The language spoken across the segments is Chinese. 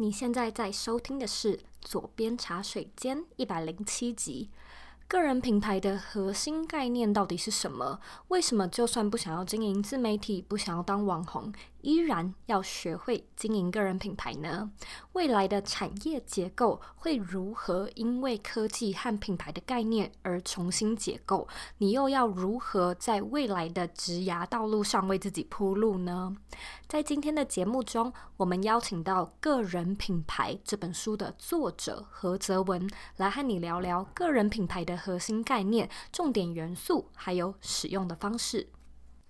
你现在在收听的是左边茶水间一百零七集。个人品牌的核心概念到底是什么？为什么就算不想要经营自媒体，不想要当网红，依然要学会经营个人品牌呢？未来的产业结构会如何因为科技和品牌的概念而重新结构？你又要如何在未来的职涯道路上为自己铺路呢？在今天的节目中，我们邀请到《个人品牌》这本书的作者何泽文来和你聊聊个人品牌的核心概念、重点元素，还有使用的方式。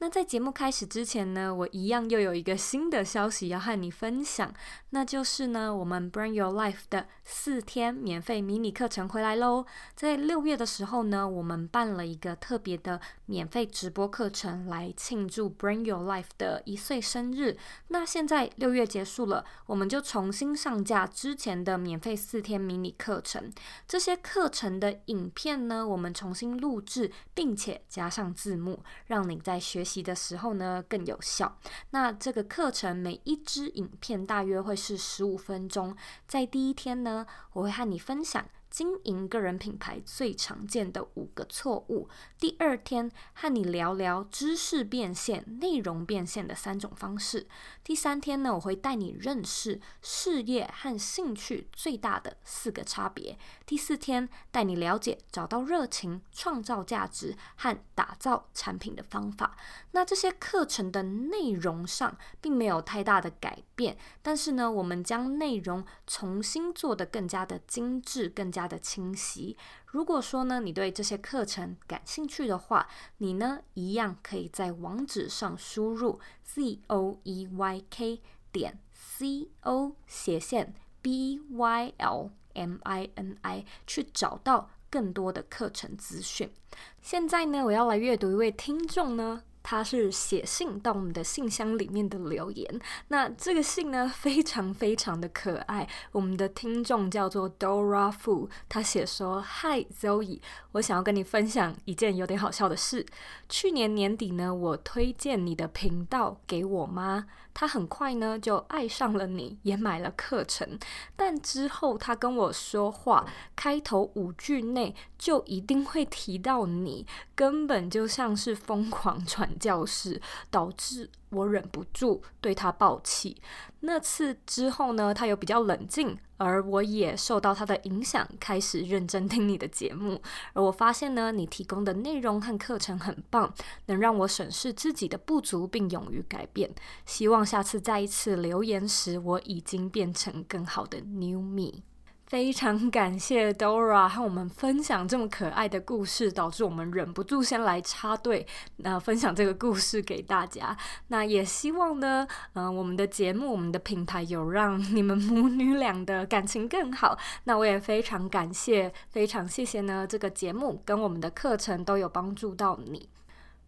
那在节目开始之前呢，我一样又有一个新的消息要和你分享，那就是呢，我们 Bring Your Life 的四天免费迷你课程回来喽。在六月的时候呢，我们办了一个特别的免费直播课程来庆祝 Bring Your Life 的一岁生日。那现在六月结束了，我们就重新上架之前的免费四天迷你课程。这些课程的影片呢，我们重新录制，并且加上字幕，让你在学习的时候呢更有效。那这个课程每一支影片大约会是十五分钟。在第一天呢，我会和你分享。经营个人品牌最常见的五个错误。第二天和你聊聊知识变现、内容变现的三种方式。第三天呢，我会带你认识事业和兴趣最大的四个差别。第四天带你了解找到热情、创造价值和打造产品的方法。那这些课程的内容上并没有太大的改变，但是呢，我们将内容重新做得更加的精致，更加。的清晰。如果说呢，你对这些课程感兴趣的话，你呢一样可以在网址上输入 z o e y k 点 c o 斜线 b y l m i n i 去找到更多的课程资讯。现在呢，我要来阅读一位听众呢。他是写信到我们的信箱里面的留言，那这个信呢，非常非常的可爱。我们的听众叫做 Dora Fu，他写说：“Hi Zoe，我想要跟你分享一件有点好笑的事。去年年底呢，我推荐你的频道给我妈。”他很快呢就爱上了你，也买了课程。但之后他跟我说话，开头五句内就一定会提到你，根本就像是疯狂传教士，导致。我忍不住对他爆气。那次之后呢，他又比较冷静，而我也受到他的影响，开始认真听你的节目。而我发现呢，你提供的内容和课程很棒，能让我审视自己的不足，并勇于改变。希望下次再一次留言时，我已经变成更好的 New Me。非常 感谢 Dora 和我们分享这么可爱的故事，导致我们忍不住先来插队，那、分享这个故事给大家。那也希望呢，嗯、我们的节目、我们的品牌有让 你们母女俩的感情更好。那我也非常感谢，非常谢谢呢，这个节目跟我们的课程都有帮助到你。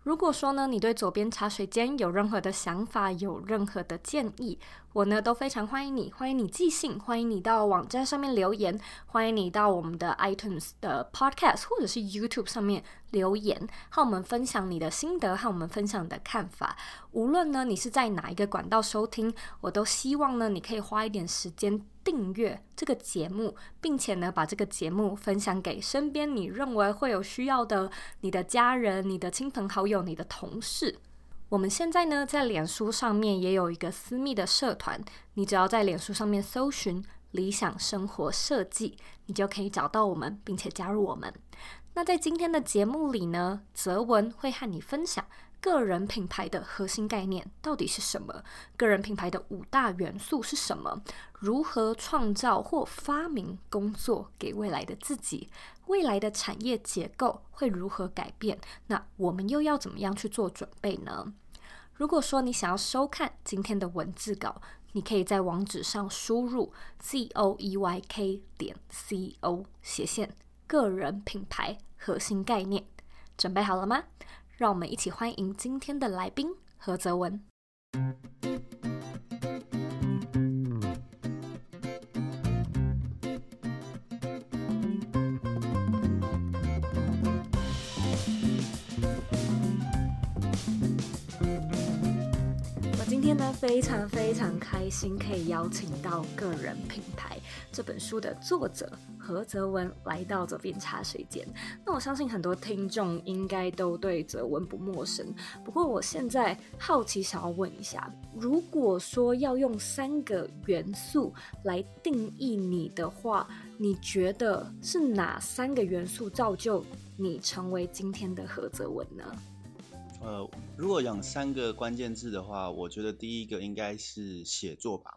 如果说呢，你对左边茶水间有任何的想法，有任何的建议，我呢都非常欢迎你，欢迎你寄信，欢迎你到网站上面留言，欢迎你到我们的 iTunes 的 Podcast 或者是 YouTube 上面留言，和我们分享你的心得，和我们分享你的看法。无论呢你是在哪一个管道收听，我都希望呢你可以花一点时间。订阅这个节目，并且呢，把这个节目分享给身边你认为会有需要的你的家人、你的亲朋好友、你的同事。我们现在呢，在脸书上面也有一个私密的社团，你只要在脸书上面搜寻“理想生活设计”，你就可以找到我们，并且加入我们。那在今天的节目里呢，泽文会和你分享。个人品牌的核心概念到底是什么？个人品牌的五大元素是什么？如何创造或发明工作给未来的自己？未来的产业结构会如何改变？那我们又要怎么样去做准备呢？如果说你想要收看今天的文字稿，你可以在网址上输入 z o e y k 点 c o 斜线个人品牌核心概念，准备好了吗？让我们一起欢迎今天的来宾何泽文。我今天呢，非常非常开心可以邀请到《个人品牌》这本书的作者何泽文来到这边茶水间。那我相信很多听众应该都对泽文不陌生。不过我现在好奇想要问一下，如果说要用三个元素来定义你的话，你觉得是哪三个元素造就你成为今天的何泽文呢？呃，如果讲三个关键字的话，我觉得第一个应该是写作吧，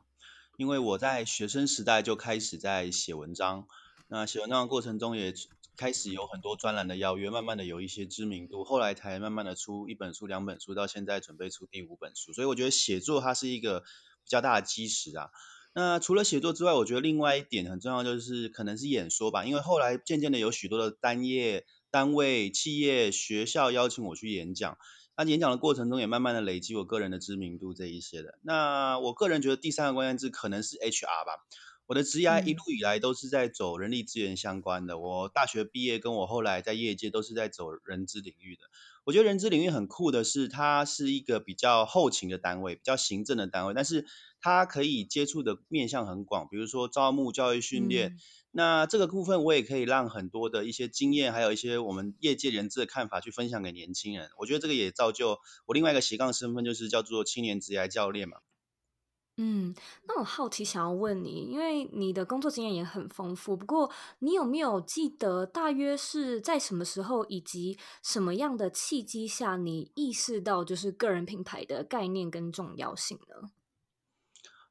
因为我在学生时代就开始在写文章，那写文章的过程中也开始有很多专栏的邀约，慢慢的有一些知名度，后来才慢慢的出一本书、两本书，到现在准备出第五本书，所以我觉得写作它是一个比较大的基石啊。那除了写作之外，我觉得另外一点很重要，就是可能是演说吧，因为后来渐渐的有许多的单业。单位、企业、学校邀请我去演讲，那演讲的过程中也慢慢的累积我个人的知名度这一些的。那我个人觉得第三个关键字可能是 HR 吧。我的职业一路以来都是在走人力资源相关的。我大学毕业跟我后来在业界都是在走人资领域的。我觉得人资领域很酷的是，它是一个比较后勤的单位，比较行政的单位，但是它可以接触的面向很广，比如说招募、教育训练。那这个部分我也可以让很多的一些经验，还有一些我们业界人士的看法去分享给年轻人。我觉得这个也造就我另外一个斜杠身份，就是叫做青年职涯教练嘛。嗯，那我好奇想要问你，因为你的工作经验也很丰富，不过你有没有记得大约是在什么时候以及什么样的契机下，你意识到就是个人品牌的概念跟重要性呢？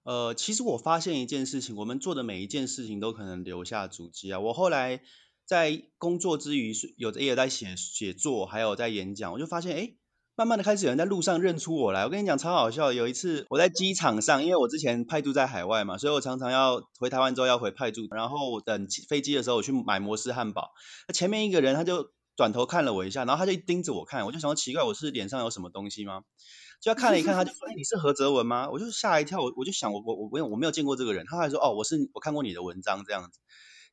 呃，其实我发现一件事情，我们做的每一件事情都可能留下足迹啊。我后来在工作之余，有也在写写作，还有在演讲，我就发现，哎，慢慢的开始有人在路上认出我来。我跟你讲，超好笑。有一次我在机场上，因为我之前派驻在海外嘛，所以我常常要回台湾之后要回派驻，然后等飞机的时候我去买摩斯汉堡，那前面一个人他就转头看了我一下，然后他就盯着我看，我就想说奇怪，我是脸上有什么东西吗？就要看了一看，他就说：“哎，你是何泽文吗？”我就吓一跳，我我就想，我我我没有我没有见过这个人。他还说：“哦，我是我看过你的文章这样子。”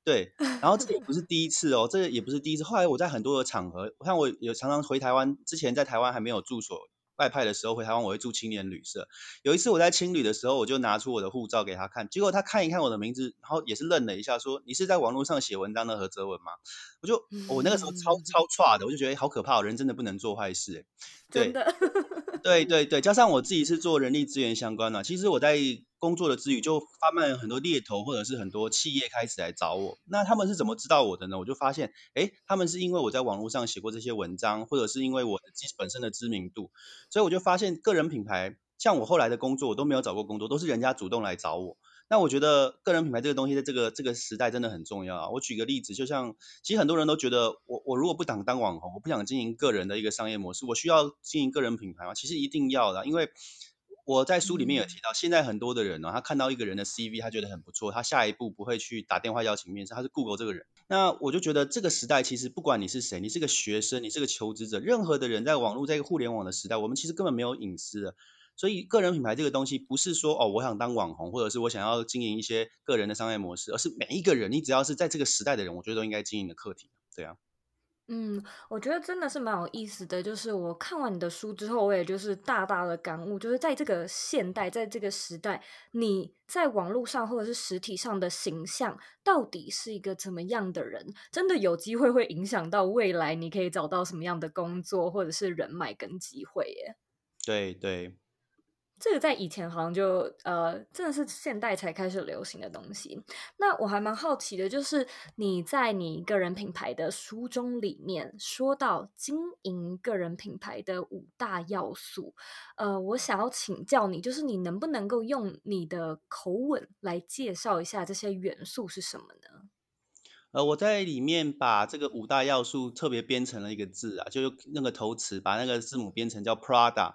对，然后这也不是第一次哦，这也不是第一次。后来我在很多的场合，我看我有常常回台湾，之前在台湾还没有住所。外派的时候回台湾，我会住青年旅社。有一次我在青旅的时候，我就拿出我的护照给他看，结果他看一看我的名字，然后也是愣了一下，说：“你是在网络上写文章的何泽文吗？”我就我那个时候超超差的，我就觉得好可怕，人真的不能做坏事，对。对 对对，加上我自己是做人力资源相关的，其实我在工作的之余就发现很多猎头或者是很多企业开始来找我。那他们是怎么知道我的呢？我就发现，哎，他们是因为我在网络上写过这些文章，或者是因为我的本身的知名度，所以我就发现个人品牌，像我后来的工作，我都没有找过工作，都是人家主动来找我。那我觉得个人品牌这个东西，在这个这个时代真的很重要啊。我举个例子，就像其实很多人都觉得我，我我如果不想当网红，我不想经营个人的一个商业模式，我需要经营个人品牌吗？其实一定要的，因为我在书里面有提到，现在很多的人呢，他看到一个人的 CV，他觉得很不错，他下一步不会去打电话邀请面试，他是 Google 这个人。那我就觉得这个时代，其实不管你是谁，你是个学生，你是个求职者，任何的人在网络，在一个互联网的时代，我们其实根本没有隐私的。所以，个人品牌这个东西不是说哦，我想当网红，或者是我想要经营一些个人的商业模式，而是每一个人，你只要是在这个时代的人，我觉得都应该经营的课题。对啊，嗯，我觉得真的是蛮有意思的。就是我看完你的书之后，我也就是大大的感悟，就是在这个现代，在这个时代，你在网络上或者是实体上的形象，到底是一个怎么样的人，真的有机会会影响到未来你可以找到什么样的工作，或者是人脉跟机会耶。对对。这个在以前好像就呃，真的是现代才开始流行的东西。那我还蛮好奇的，就是你在你个人品牌的书中里面说到经营个人品牌的五大要素，呃，我想要请教你，就是你能不能够用你的口吻来介绍一下这些元素是什么呢？呃，我在里面把这个五大要素特别编成了一个字啊，就是那个头词把那个字母编成叫 Prada。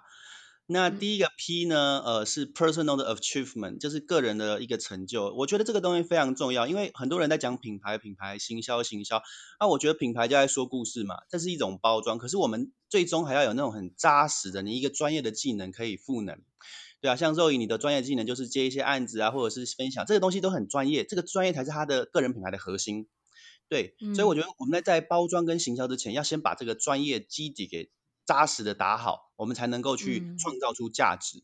那第一个 P 呢，呃，是 personal 的 achievement，就是个人的一个成就。我觉得这个东西非常重要，因为很多人在讲品牌、品牌行销、行销。那我觉得品牌就在说故事嘛，这是一种包装。可是我们最终还要有那种很扎实的，你一个专业的技能可以赋能，对啊，像 Zoe 你的专业技能就是接一些案子啊，或者是分享，这个东西都很专业。这个专业才是他的个人品牌的核心。对，所以我觉得我们在在包装跟行销之前，要先把这个专业基底给扎实的打好，我们才能够去创造出价值。嗯、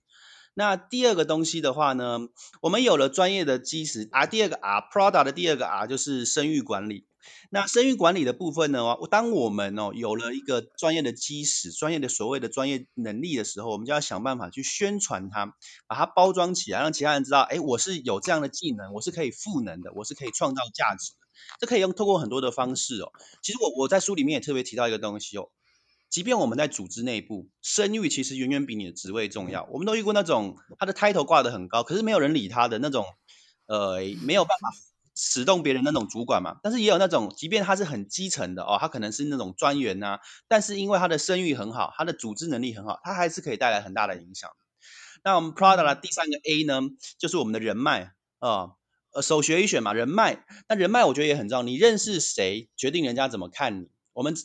那第二个东西的话呢，我们有了专业的基石啊，第二个 R，Prada 的第二个 R 就是声誉管理。那声誉管理的部分呢，当我们哦有了一个专业的基石，专业的所谓的专业能力的时候，我们就要想办法去宣传它，把它包装起来，让其他人知道，哎，我是有这样的技能，我是可以赋能的，我是可以创造价值的。这可以用透过很多的方式哦。其实我我在书里面也特别提到一个东西哦。即便我们在组织内部，声誉其实远远比你的职位重要。我们都遇过那种他的 title 挂得很高，可是没有人理他的那种，呃，没有办法使动别人那种主管嘛。但是也有那种，即便他是很基层的哦，他可能是那种专员呐，但是因为他的声誉很好，他的组织能力很好，他还是可以带来很大的影响。那我们 Prada 的第三个 A 呢，就是我们的人脉啊，呃，首学一选嘛，人脉。那人脉我觉得也很重要，你认识谁，决定人家怎么看你。我们。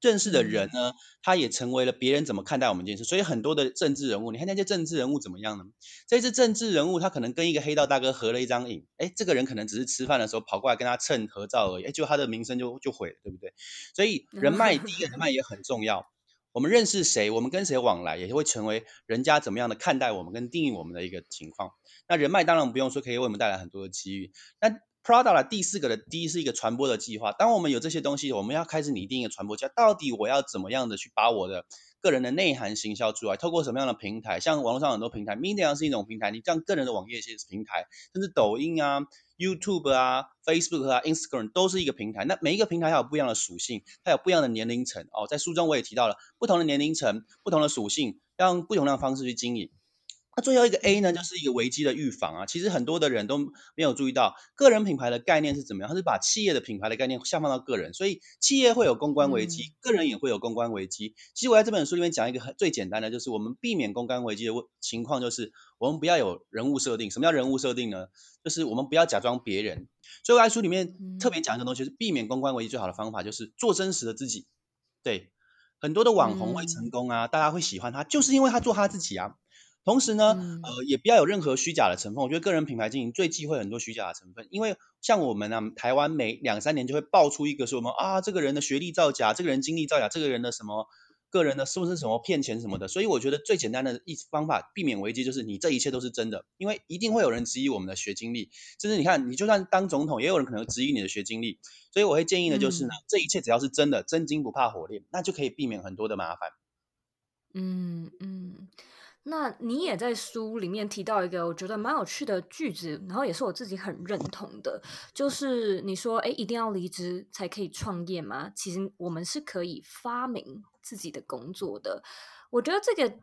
认识的人呢，他也成为了别人怎么看待我们这件事。所以很多的政治人物，你看那些政治人物怎么样呢？这次政治人物他可能跟一个黑道大哥合了一张影，哎，这个人可能只是吃饭的时候跑过来跟他蹭合照而已，哎，就他的名声就就毁了，对不对？所以人脉第一个人脉也很重要。我们认识谁，我们跟谁往来，也会成为人家怎么样的看待我们跟定义我们的一个情况。那人脉当然不用说，可以为我们带来很多的机遇。那 Prada 的第四个的第一是一个传播的计划。当我们有这些东西，我们要开始拟定一个传播计划。到底我要怎么样的去把我的个人的内涵行销出来？透过什么样的平台？像网络上很多平台，Medium 是一种平台，你像个人的网页是平台，甚至抖音啊、YouTube 啊、Facebook 啊、Instagram 都是一个平台。那每一个平台它有不一样的属性，它有不一样的年龄层哦。在书中我也提到了不同的年龄层、不同的属性，要用不同的方式去经营。那最后一个 A 呢，就是一个危机的预防啊。其实很多的人都没有注意到，个人品牌的概念是怎么样？它是把企业的品牌的概念下放到个人，所以企业会有公关危机，个人也会有公关危机。其实我在这本书里面讲一个很最简单的，就是我们避免公关危机的情况，就是我们不要有人物设定。什么叫人物设定呢？就是我们不要假装别人。所以我在书里面特别讲一个东西，是避免公关危机最好的方法，就是做真实的自己。对，很多的网红会成功啊，大家会喜欢他，就是因为他做他自己啊。同时呢，呃，也不要有任何虚假的成分。我觉得个人品牌经营最忌讳很多虚假的成分，因为像我们呢、啊，台湾每两三年就会爆出一个说什么啊，这个人的学历造假，这个人经历造假，这个人的什么个人的是不是什么骗钱什么的。所以我觉得最简单的一方法避免危机就是你这一切都是真的，因为一定会有人质疑我们的学经历，甚至你看你就算当总统，也有人可能质疑你的学经历。所以我会建议的就是呢，这一切只要是真的，真金不怕火炼，那就可以避免很多的麻烦。嗯嗯。那你也在书里面提到一个我觉得蛮有趣的句子，然后也是我自己很认同的，就是你说，哎，一定要离职才可以创业吗？其实我们是可以发明自己的工作的。我觉得这个，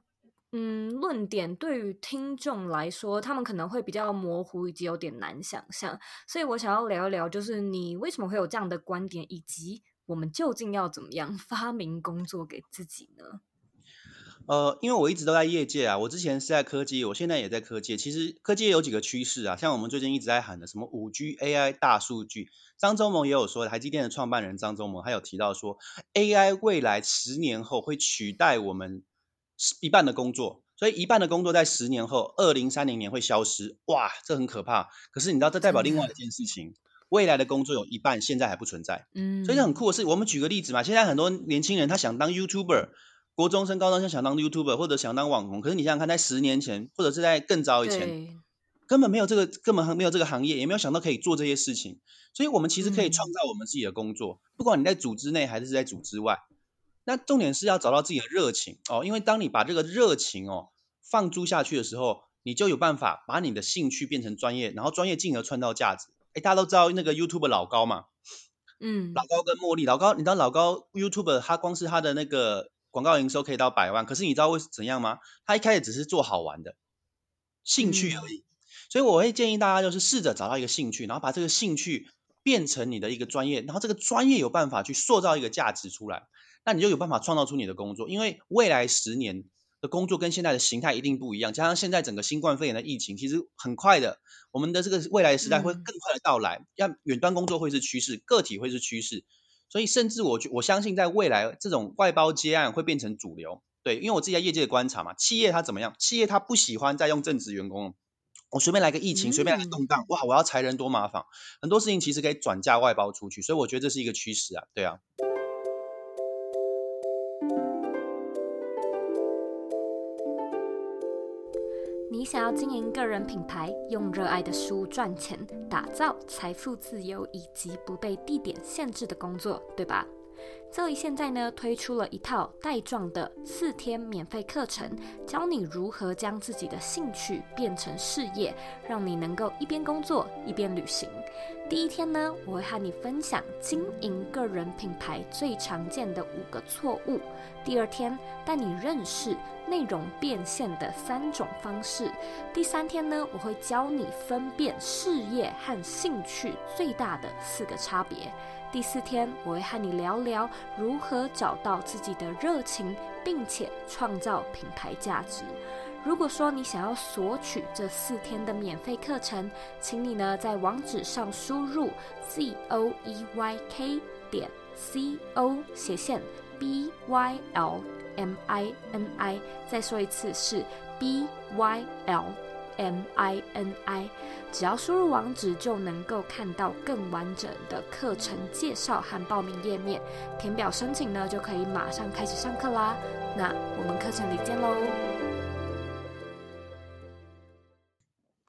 嗯，论点对于听众来说，他们可能会比较模糊以及有点难想象，所以我想要聊一聊，就是你为什么会有这样的观点，以及我们究竟要怎么样发明工作给自己呢？呃，因为我一直都在业界啊，我之前是在科技，我现在也在科技。其实科技有几个趋势啊，像我们最近一直在喊的什么五 G、AI、大数据。张忠谋也有说，台积电的创办人张忠谋他有提到说，AI 未来十年后会取代我们一半的工作，所以一半的工作在十年后，二零三零年会消失。哇，这很可怕。可是你知道，这代表另外一件事情，未来的工作有一半现在还不存在。嗯，所以这很酷的是，我们举个例子嘛，现在很多年轻人他想当 YouTuber。国中生、高中生想当 YouTuber 或者想当网红，可是你想想看，在十年前或者是在更早以前，根本没有这个，根本没有这个行业，也没有想到可以做这些事情。所以，我们其实可以创造我们自己的工作，嗯，不管你在组织内还是在组织外。那重点是要找到自己的热情哦，因为当你把这个热情哦放诸下去的时候，你就有办法把你的兴趣变成专业，然后专业进而创造价值。哎，大家都知道那个 YouTuber 老高嘛，嗯，老高跟茉莉，老高，你知道老高 YouTuber 他光是他的那个。广告营收可以到百万，可是你知道为怎样吗？他一开始只是做好玩的兴趣而已，嗯，所以我会建议大家就是试着找到一个兴趣，然后把这个兴趣变成你的一个专业，然后这个专业有办法去塑造一个价值出来，那你就有办法创造出你的工作。因为未来十年的工作跟现在的形态一定不一样，加上现在整个新冠肺炎的疫情，其实很快的，我们的这个未来的时代会更快的到来，要远端工作会是趋势，个体会是趋势。所以，甚至我我相信，在未来，这种外包接案会变成主流。对，因为我自己在业界的观察嘛，企业它怎么样？企业它不喜欢再用正职员工，我随便来个疫情，随便来个动荡，哇，我要裁人多麻烦。很多事情其实可以转嫁外包出去，所以我觉得这是一个趋势啊，对啊。你想要经营个人品牌，用热爱的书赚钱，打造财富自由以及不被地点限制的工作，对吧？？Zoe 现在呢推出了一套带状的四天免费课程，教你如何将自己的兴趣变成事业，让你能够一边工作一边旅行。第一天呢，我会和你分享经营个人品牌最常见的五个错误。第二天，带你认识内容变现的三种方式。第三天呢，我会教你分辨事业和兴趣最大的四个差别。第四天，我会和你聊聊如何找到自己的热情，并且创造品牌价值。如果说你想要索取这四天的免费课程，请你呢在网址上输入 z o e y k 点 c o 斜线 b y l m i n i，再说一次是 b y l m i n i。只要输入网址，就能够看到更完整的课程介绍和报名页面。填表申请呢，就可以马上开始上课啦。那我们课程里见喽。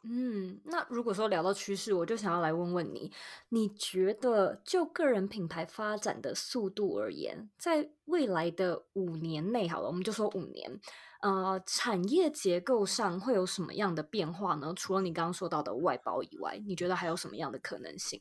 嗯，那如果说聊到趋势，我就想要来问问你，你觉得就个人品牌发展的速度而言，在未来的五年内，好了，我们就说五年。呃，产业结构上会有什么样的变化呢？除了你刚刚说到的外包以外，你觉得还有什么样的可能性？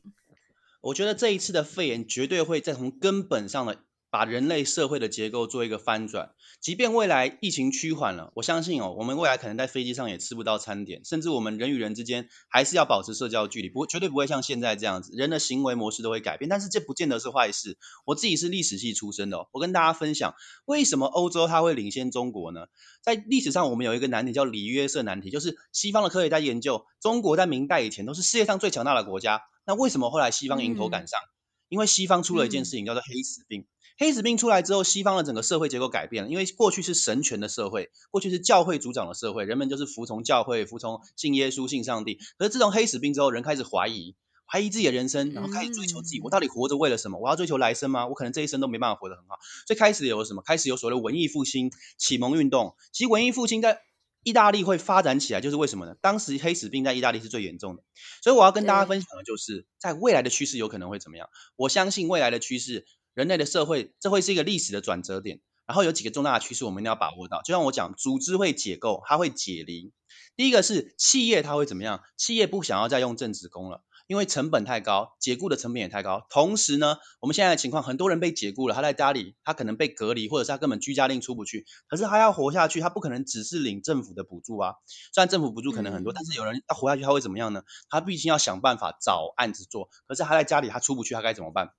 我觉得这一次的肺炎绝对会在从根本上的。把人类社会的结构做一个翻转，即便未来疫情趋缓了，我相信哦，我们未来可能在飞机上也吃不到餐点，甚至我们人与人之间还是要保持社交距离，不，绝对不会像现在这样子，人的行为模式都会改变。但是这不见得是坏事。我自己是历史系出身的哦，我跟大家分享为什么欧洲它会领先中国呢？在历史上，我们有一个难题叫里约瑟难题，就是西方的科学家研究，中国在明代以前都是世界上最强大的国家，那为什么后来西方迎头赶上？嗯、因为西方出了一件事情，叫做黑死病。黑死病出来之后，西方的整个社会结构改变了。因为过去是神权的社会，过去是教会主掌的社会，人们就是服从教会、服从信耶稣、信上帝。可是自从黑死病之后，人开始怀疑，怀疑自己的人生，然后开始追求自己：我到底活着为了什么？我要追求来生吗？我可能这一生都没办法活得很好。所以开始有什么？开始有所谓的文艺复兴、启蒙运动。其实文艺复兴在意大利会发展起来，就是为什么呢？当时黑死病在意大利是最严重的。所以我要跟大家分享的就是，在未来的趋势有可能会怎么样？我相信未来的趋势。人类的社会，这会是一个历史的转折点。然后有几个重大的趋势，我们一定要把握到。就像我讲，组织会解构，它会解离。第一个是企业，它会怎么样？企业不想要再用正职工了，因为成本太高，解雇的成本也太高。同时呢，我们现在的情况，很多人被解雇了，他在家里，他可能被隔离，或者是他根本居家令出不去。可是他要活下去，他不可能只是领政府的补助啊。虽然政府补助可能很多，但是有人要活下去，他会怎么样呢？他毕竟要想办法找案子做。可是他在家里，他出不去，他该怎么办？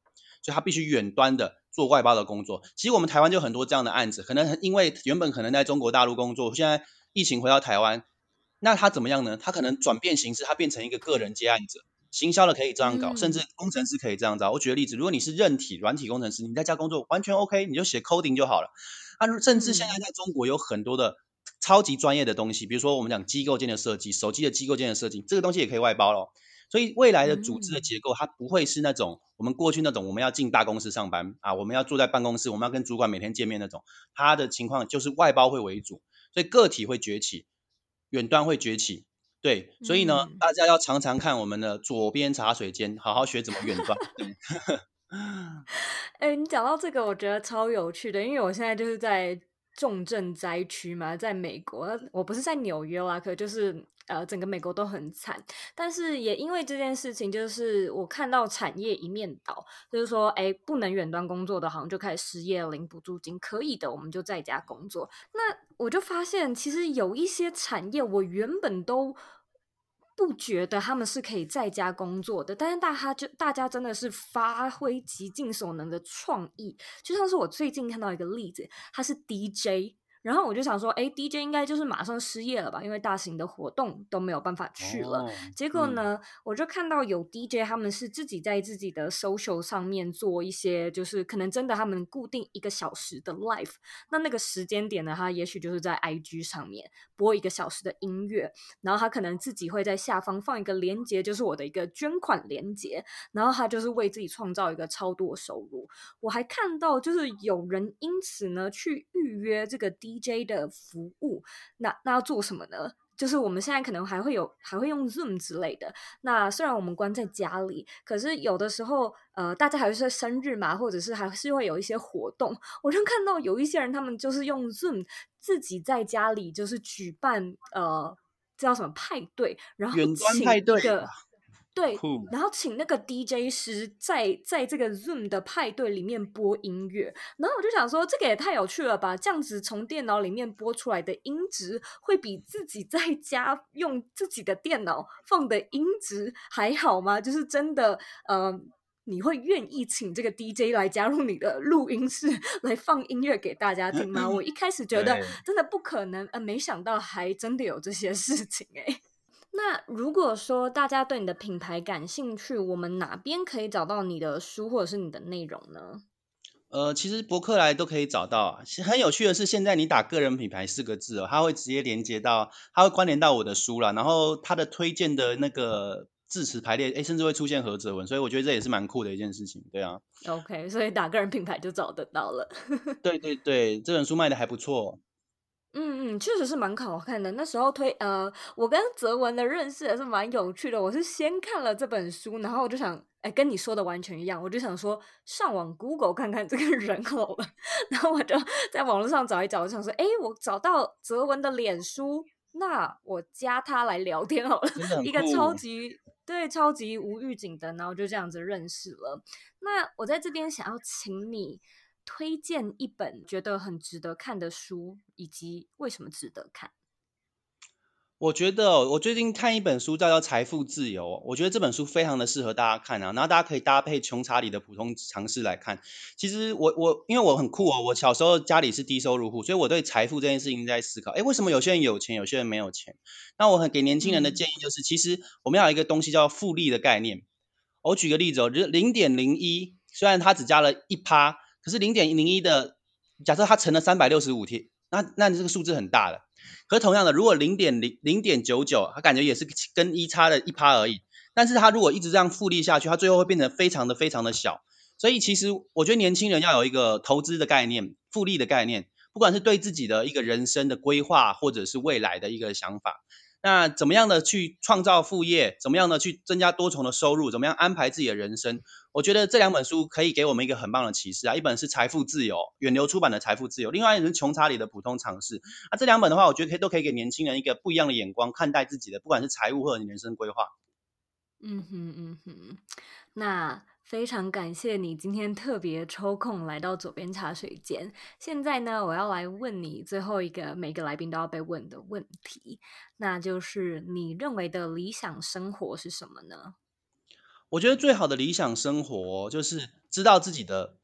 所以他必须远端的做外包的工作。其实我们台湾就很多这样的案子，可能因为原本可能在中国大陆工作，现在疫情回到台湾，那他怎么样呢？他可能转变形式，他变成一个个人接案者，行销的可以这样搞，嗯、甚至工程师可以这样找。我举个例子，如果你是韧体、软体工程师，你在家工作完全 OK，你就写 coding 就好了。啊，甚至现在在中国有很多的超级专业的东西，比如说我们讲机构间的设计，手机的机构间的设计，这个东西也可以外包咯。所以未来的组织的结构，它不会是那种我们过去那种我们要进大公司上班啊，我们要坐在办公室，我们要跟主管每天见面那种。它的情况就是外包会为主，所以个体会崛起，远端会崛起。对，所以呢，大家要常常看我们的左边茶水间，好好学怎么远端。哎、欸，你讲到这个，我觉得超有趣的，因为我现在就是在重症灾区嘛，在美国，我不是在纽约啦，可就是。呃，整个美国都很惨，但是也因为这件事情，就是我看到产业一面倒，就是说，哎，不能远端工作的，好像就开始失业领补助金，可以的，我们就在家工作。那我就发现，其实有一些产业，我原本都不觉得他们是可以在家工作的，但是大家就大家真的是发挥极尽所能的创意，就像是我最近看到一个例子，他是 DJ。然后我就想说，哎，DJ 应该就是马上失业了吧？因为大型的活动都没有办法去了。Oh, 结果呢，嗯、我就看到有 DJ 他们是自己在自己的 social 上面做一些，就是可能真的他们固定一个小时的 live。那那个时间点呢，他也许就是在 IG 上面播一个小时的音乐，然后他可能自己会在下方放一个链接，就是我的一个捐款链接，然后他就是为自己创造一个超多收入。我还看到就是有人因此呢去预约这个 DJ。DJ 的服务，那那要做什么呢？就是我们现在可能还会有还会用 Zoom 之类的。那虽然我们关在家里，可是有的时候，呃，大家还是在生日嘛，或者是还是会有一些活动。我就看到有一些人，他们就是用 Zoom 自己在家里就是举办呃，叫什么派对，然后远端派对。然后请那个 DJ 师在在这个 Zoom 的派对里面播音乐，然后我就想说，这个也太有趣了吧！这样子从电脑里面播出来的音质，会比自己在家用自己的电脑放的音质还好吗？就是真的，呃，你会愿意请这个 DJ 来加入你的录音室来放音乐给大家听吗？我一开始觉得真的不可能，呃，没想到还真的有这些事情诶。那如果说大家对你的品牌感兴趣，我们哪边可以找到你的书或者是你的内容呢？呃，其实博客来都可以找到。很有趣的是，现在你打“个人品牌”四个字哦，它会直接连接到，它会关联到我的书了。然后它的推荐的那个字词排列，哎，甚至会出现何哲文，所以我觉得这也是蛮酷的一件事情。对啊。OK，所以打个人品牌就找得到了。对对对，这本书卖的还不错。嗯嗯，确实是蛮好看的。那时候推呃，我跟泽文的认识也是蛮有趣的。我是先看了这本书，然后我就想，哎，跟你说的完全一样。我就想说，上网 Google 看看这个人好了。然后我就在网络上找一找，我想说，哎，我找到泽文的脸书，那我加他来聊天好了。一个超级对，超级无预警的，然后就这样子认识了。那我在这边想要请你。推荐一本觉得很值得看的书，以及为什么值得看？我觉得我最近看一本书叫做《财富自由》，我觉得这本书非常的适合大家看啊，然后大家可以搭配穷查理的普通常识来看。其实我我因为我很酷哦，我小时候家里是低收入户，所以我对财富这件事情在思考，哎，为什么有些人有钱，有些人没有钱？那我很给年轻人的建议就是，嗯、其实我们要有一个东西叫复利的概念。我举个例子哦，零点零一，虽然它只加了一趴。可是零点零一的，假设它乘了三百六十五天，那那你这个数字很大了。可是同样的，如果零点零零点九九，它感觉也是跟一差了一趴而已。但是它如果一直这样复利下去，它最后会变得非常的非常的小。所以其实我觉得年轻人要有一个投资的概念，复利的概念，不管是对自己的一个人生的规划，或者是未来的一个想法。那怎么样的去创造副业？怎么样的去增加多重的收入？怎么样安排自己的人生？我觉得这两本书可以给我们一个很棒的启示啊！一本是《财富自由》，远流出版的《财富自由》，另外一本是《穷查理的普通常识》。那这两本的话，我觉得可以都可以给年轻人一个不一样的眼光看待自己的，不管是财务或者你人生规划。嗯哼嗯哼，那。非常感谢你今天特别抽空来到左边茶水间。现在呢，我要来问你最后一个每个来宾都要被问的问题，那就是你认为的理想生活是什么呢？我觉得最好的理想生活就是知道自己的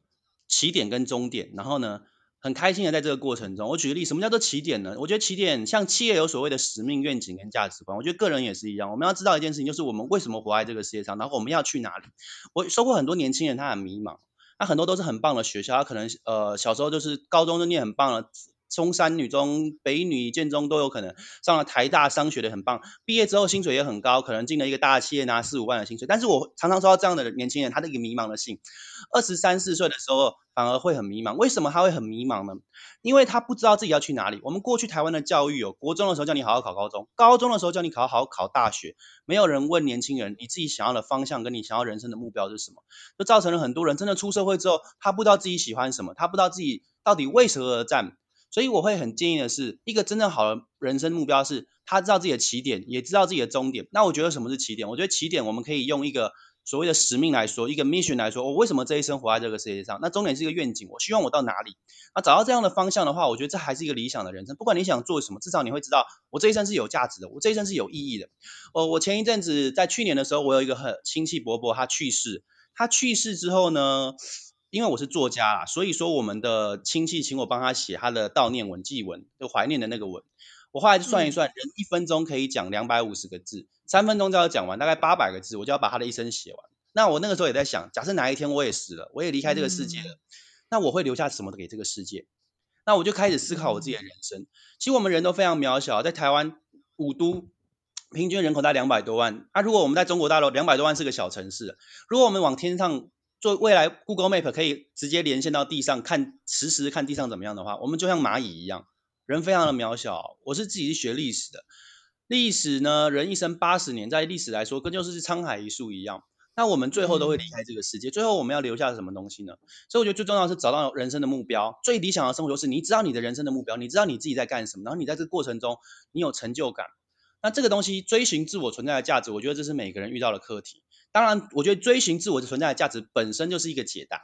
起点跟终点，然后呢，很开心的在这个过程中，我举个例，什么叫做起点呢？我觉得起点像企业有所谓的使命、愿景跟价值观，我觉得个人也是一样。我们要知道一件事情，就是我们为什么活在这个世界上，然后我们要去哪里。我收获很多年轻人，他很迷茫，他很多都是很棒的学校，他可能呃小时候就是高中就念很棒了。中山女中、北女、建中都有可能上了台大，商学的很棒，毕业之后薪水也很高，可能进了一个大企业拿四五万的薪水。但是我常常收到这样的年轻人，他的一个迷茫的信，二十三四岁的时候反而会很迷茫。为什么他会很迷茫呢？因为他不知道自己要去哪里。我们过去台湾的教育有国中的时候叫你好好考高中，高中的时候叫你好好考大学，没有人问年轻人你自己想要的方向跟你想要人生的目标是什么，就造成了很多人真的出社会之后，他不知道自己喜欢什么，他不知道自己到底为何而战。所以我会很建议的是，一个真正好的人生目标是，他知道自己的起点，也知道自己的终点。那我觉得什么是起点？我觉得起点我们可以用一个所谓的使命来说，一个 mission 来说，我为什么这一生活在这个世界上？那终点是一个愿景，我希望我到哪里？那找到这样的方向的话，我觉得这还是一个理想的人生。不管你想做什么，至少你会知道，我这一生是有价值的，我这一生是有意义的。哦，我前一阵子在去年的时候，我有一个很亲戚伯伯，他去世。他去世之后呢，因为我是作家啊，所以说我们的亲戚请我帮他写他的悼念文、祭文，就怀念的那个文。我后来就算一算，嗯、人一分钟可以讲两百五十个字，三分钟就要讲完，大概八百个字，我就要把他的一生写完。那我那个时候也在想，假设哪一天我也死了，我也离开这个世界了，嗯、那我会留下什么给这个世界？那我就开始思考我自己的人生。其实我们人都非常渺小，在台湾五都平均人口大概两百多万，那、啊、如果我们在中国大陆两百多万是个小城市，如果我们往天上。做未来，Google Map 可以直接连线到地上看，实时看地上怎么样的话，我们就像蚂蚁一样，人非常的渺小。我是自己是学历史的，历史呢，人一生八十年，在历史来说，跟就是沧海一粟一样。那我们最后都会离开这个世界，最后我们要留下什么东西呢？所以我觉得最重要是找到人生的目标。最理想的生活就是你知道你的人生的目标，你知道你自己在干什么，然后你在这个过程中你有成就感。那这个东西追寻自我存在的价值，我觉得这是每个人遇到的课题。当然，我觉得追寻自我存在的价值本身就是一个解答。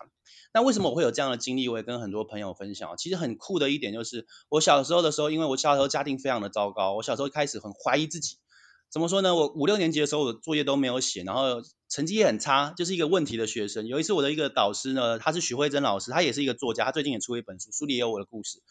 那为什么我会有这样的经历？我也跟很多朋友分享。其实很酷的一点就是，我小时候的时候，因为我小时候家庭非常的糟糕，我小时候开始很怀疑自己。怎么说呢？我五六年级的时候，我的作业都没有写，然后成绩也很差，就是一个问题的学生。有一次，我的一个导师呢，他是许慧珍老师，他也是一个作家，他最近也出了一本书，书里也有我的故事。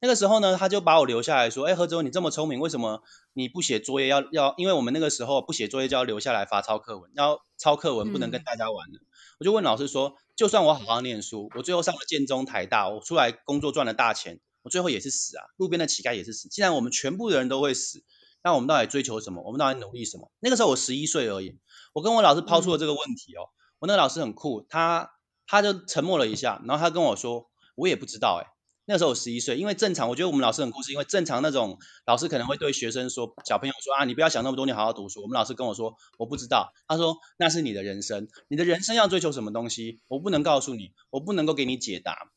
那个时候呢，他就把我留下来说：“哎，何泽，你这么聪明，为什么你不写作业？要要，因为我们那个时候不写作业就要留下来罚抄课文，要抄课文不能跟大家玩的。嗯”我就问老师说：“就算我好好念书，我最后上了建中、台大，我出来工作赚了大钱，我最后也是死啊！路边的乞丐也是死。既然我们全部的人都会死。”那我们到底追求什么？我们到底努力什么？那个时候我十一岁而已，我跟我老师抛出了这个问题哦。我那个老师很酷，他他就沉默了一下，然后他跟我说：“我也不知道。”哎，那时候我十一岁，因为正常，我觉得我们老师很酷，是因为正常那种老师可能会对学生说：“小朋友说啊，你不要想那么多，你好好读书。”我们老师跟我说：“我不知道。”他说：“那是你的人生，你的人生要追求什么东西？我不能告诉你，我不能够给你解答。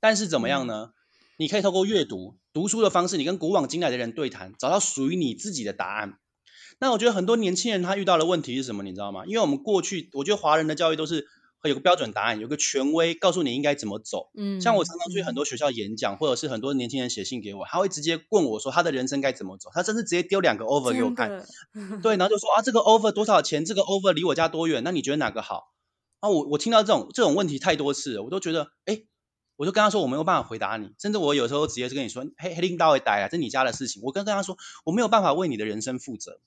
但是怎么样呢？”你可以透过阅读、读书的方式，你跟古往今来的人对谈，找到属于你自己的答案。那我觉得很多年轻人他遇到的问题是什么？你知道吗？因为我们过去，我觉得华人的教育都是会有个标准答案，有个权威告诉你应该怎么走。嗯，像我常常去很多学校演讲，或者是很多年轻人写信给我，他会直接问我说他的人生该怎么走，他甚至直接丢两个 offer 给我看。对，然后就说啊，这个 offer 多少钱？这个 offer 离我家多远？那你觉得哪个好？啊，我我听到这种这种问题太多次了，我都觉得哎。我就跟他说，我没有办法回答你，甚至我有时候直接就跟你说，嘿，黑领导会呆啊，这是你家的事情。我跟跟他说，我没有办法为你的人生负责，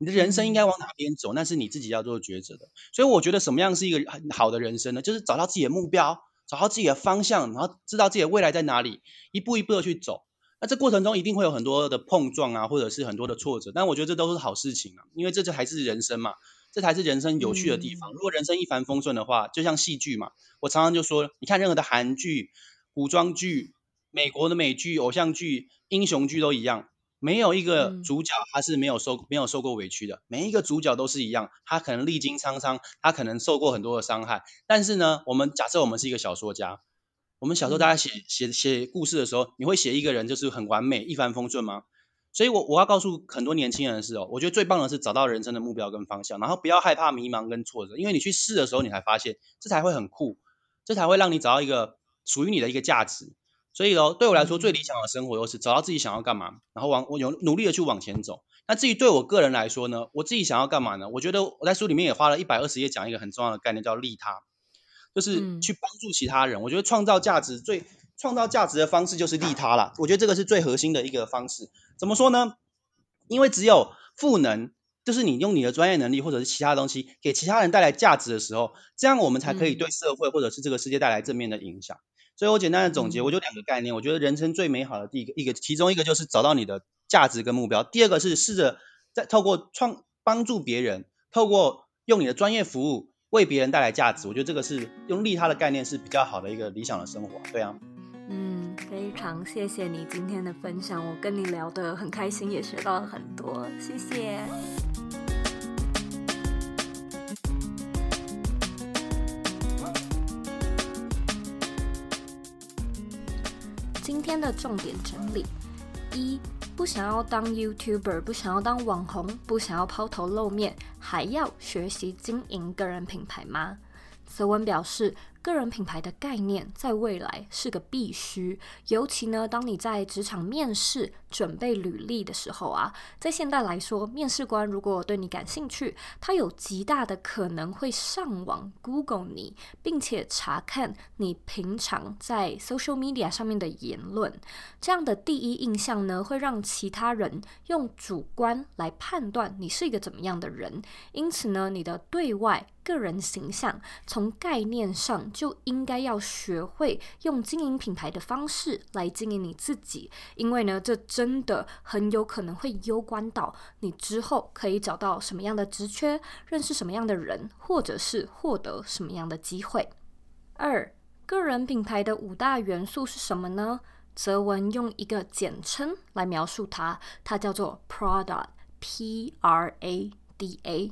你的人生应该往哪边走，那是你自己要做抉择的。所以我觉得什么样是一个很好的人生呢？就是找到自己的目标，找到自己的方向，然后知道自己的未来在哪里，一步一步的去走。那这过程中一定会有很多的碰撞啊，或者是很多的挫折，但我觉得这都是好事情啊，因为这就还是人生嘛。这才是人生有趣的地方。如果人生一帆风顺的话，就像戏剧嘛，我常常就说，你看任何的韩剧、古装剧、美国的美剧、偶像剧、英雄剧都一样，没有一个主角他是没有受没有受过委屈的，每一个主角都是一样，他可能历经沧桑，他可能受过很多的伤害。但是呢，我们假设我们是一个小说家，我们小时候大家写写写故事的时候，你会写一个人就是很完美、一帆风顺吗？所以我，我我要告诉很多年轻人的是哦，我觉得最棒的是找到人生的目标跟方向，然后不要害怕迷茫跟挫折，因为你去试的时候，你才发现这才会很酷，这才会让你找到一个属于你的一个价值。所以哦，对我来说，最理想的生活就是找到自己想要干嘛，然后往我有努力的去往前走。那至于对我个人来说呢，我自己想要干嘛呢？我觉得我在书里面也花了一百二十页讲一个很重要的概念，叫利他，就是去帮助其他人。我觉得创造价值最创造价值的方式就是利他了。我觉得这个是最核心的一个方式。怎么说呢？因为只有赋能，就是你用你的专业能力或者是其他东西给其他人带来价值的时候，这样我们才可以对社会或者是这个世界带来正面的影响。所以我简单的总结，我就两个概念。我觉得人生最美好的第一个一个，其中一个就是找到你的价值跟目标；第二个是试着在透过创帮助别人，透过用你的专业服务为别人带来价值。我觉得这个是用利他的概念是比较好的一个理想的生活。对啊。嗯非常谢谢你今天的分享，我跟你聊得很开心，也学到了很多，谢谢。天的重点整理：一、不想要当 YouTuber，不想要当网红，不想要抛头露面，还要学习经营个人品牌吗？泽文表示，个人品牌的概念在未来是个必须，尤其呢，当你在职场面试准备履历的时候啊，在现代来说，面试官如果对你感兴趣，他有极大的可能会上网 Google 你，并且查看你平常在 social media 上面的言论。这样的第一印象呢，会让其他人用主观来判断你是一个怎么样的人。因此呢，你的对外个人形象从概念上。就应该要学会用经营品牌的方式来经营你自己，因为呢，这真的很有可能会攸关到你之后可以找到什么样的职缺，认识什么样的人，或者是获得什么样的机会。二，个人品牌的五大元素是什么呢？泽文用一个简称来描述它，它叫做 Product。P R A D A。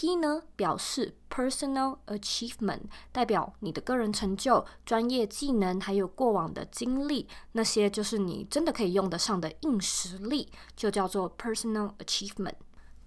P 呢表示 personal achievement，代表你的个人成就、专业技能，还有过往的经历，那些就是你真的可以用得上的硬实力，就叫做 personal achievement。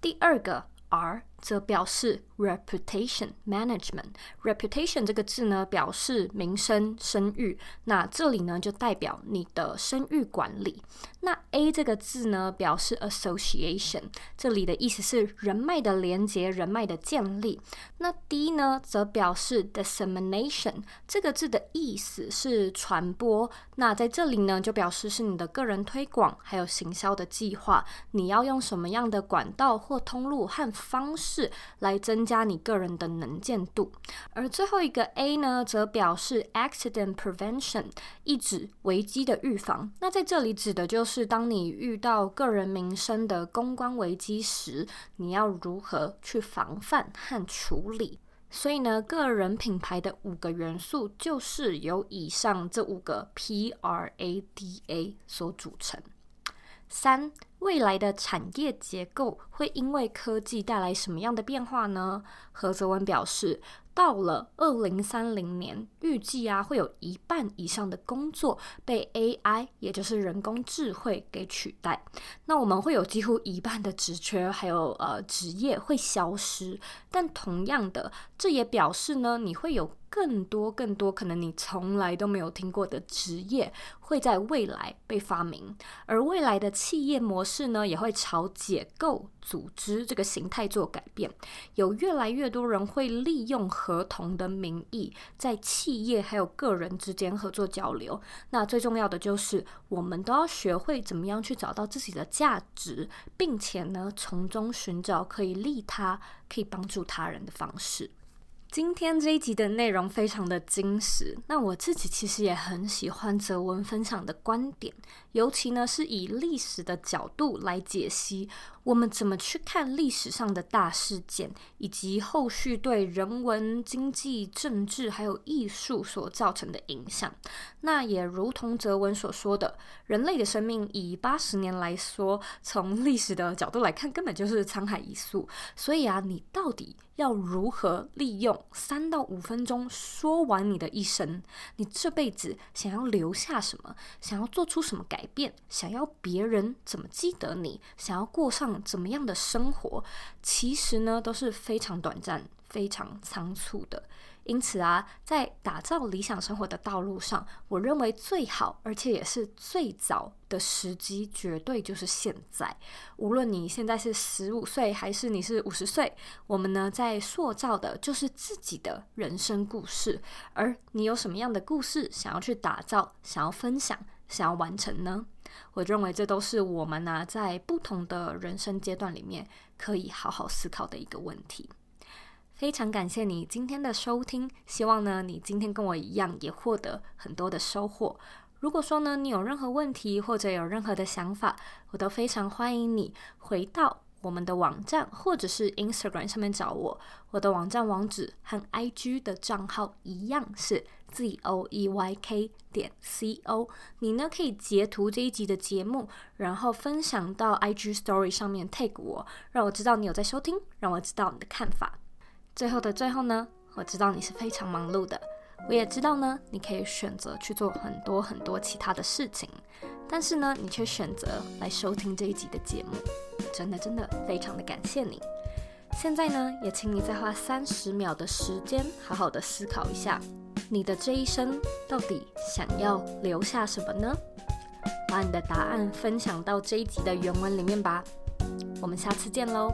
第二个 R。则表示 reputation management。reputation 这个字呢，表示名声、声誉。那这里呢，就代表你的声誉管理。那 A 这个字呢，表示 association，这里的意思是人脉的连接、人脉的建立。那 D 呢，则表示 dissemination，这个字的意思是传播。那在这里呢，就表示是你的个人推广还有行销的计划，你要用什么样的管道或通路和方式。是来增加你个人的能见度，而最后一个 A 呢，则表示 accident prevention，意指危机的预防。那在这里指的就是当你遇到个人名声的公关危机时，你要如何去防范和处理。所以呢，个人品牌的五个元素就是由以上这五个 P R A D A 所组成。三，未来的产业结构会因为科技带来什么样的变化呢？何泽文表示，到了二零三零年，预计啊会有一半以上的工作被 AI，也就是人工智慧给取代。那我们会有几乎一半的职缺，还有呃职业会消失。但同样的，这也表示呢，你会有更多更多可能你从来都没有听过的职业会在未来被发明，而未来的企业模式呢，也会朝解构组织这个形态做改变。有越来越多人会利用合同的名义，在企业还有个人之间合作交流。那最重要的就是，我们都要学会怎么样去找到自己的价值，并且呢，从中寻找可以利他、可以帮助他人的方式。今天这一集的内容非常的精实，那我自己其实也很喜欢泽文分享的观点，尤其呢是以历史的角度来解析。我们怎么去看历史上的大事件，以及后续对人文、经济、政治还有艺术所造成的影响？那也如同泽文所说的，人类的生命以八十年来说，从历史的角度来看，根本就是沧海一粟。所以啊，你到底要如何利用三到五分钟说完你的一生？你这辈子想要留下什么？想要做出什么改变？想要别人怎么记得你？想要过上怎么样的生活，其实呢都是非常短暂、非常仓促的。因此啊，在打造理想生活的道路上，我认为最好而且也是最早的时机，绝对就是现在。无论你现在是十五岁还是你是五十岁，我们呢在塑造的就是自己的人生故事。而你有什么样的故事想要去打造、想要分享、想要完成呢？我认为这都是我们呢、在不同的人生阶段里面可以好好思考的一个问题。非常感谢你今天的收听，希望呢你今天跟我一样也获得很多的收获。如果说呢你有任何问题或者有任何的想法，我都非常欢迎你回到我们的网站或者是 Instagram 上面找我。我的网站网址和 IG 的账号一样是 Z O E Y K 点 C O。你呢可以截图这一集的节目，然后分享到 IG Story 上面 tag 我，让我知道你有在收听，让我知道你的看法。最后的最后呢，我知道你是非常忙碌的，我也知道呢，你可以选择去做很多很多其他的事情，但是呢，你却选择来收听这一集的节目，真的真的非常的感谢你。现在呢，也请你再花三十秒的时间，好好的思考一下，你的这一生到底想要留下什么呢？把你的答案分享到这一集的原文里面吧。我们下次见喽。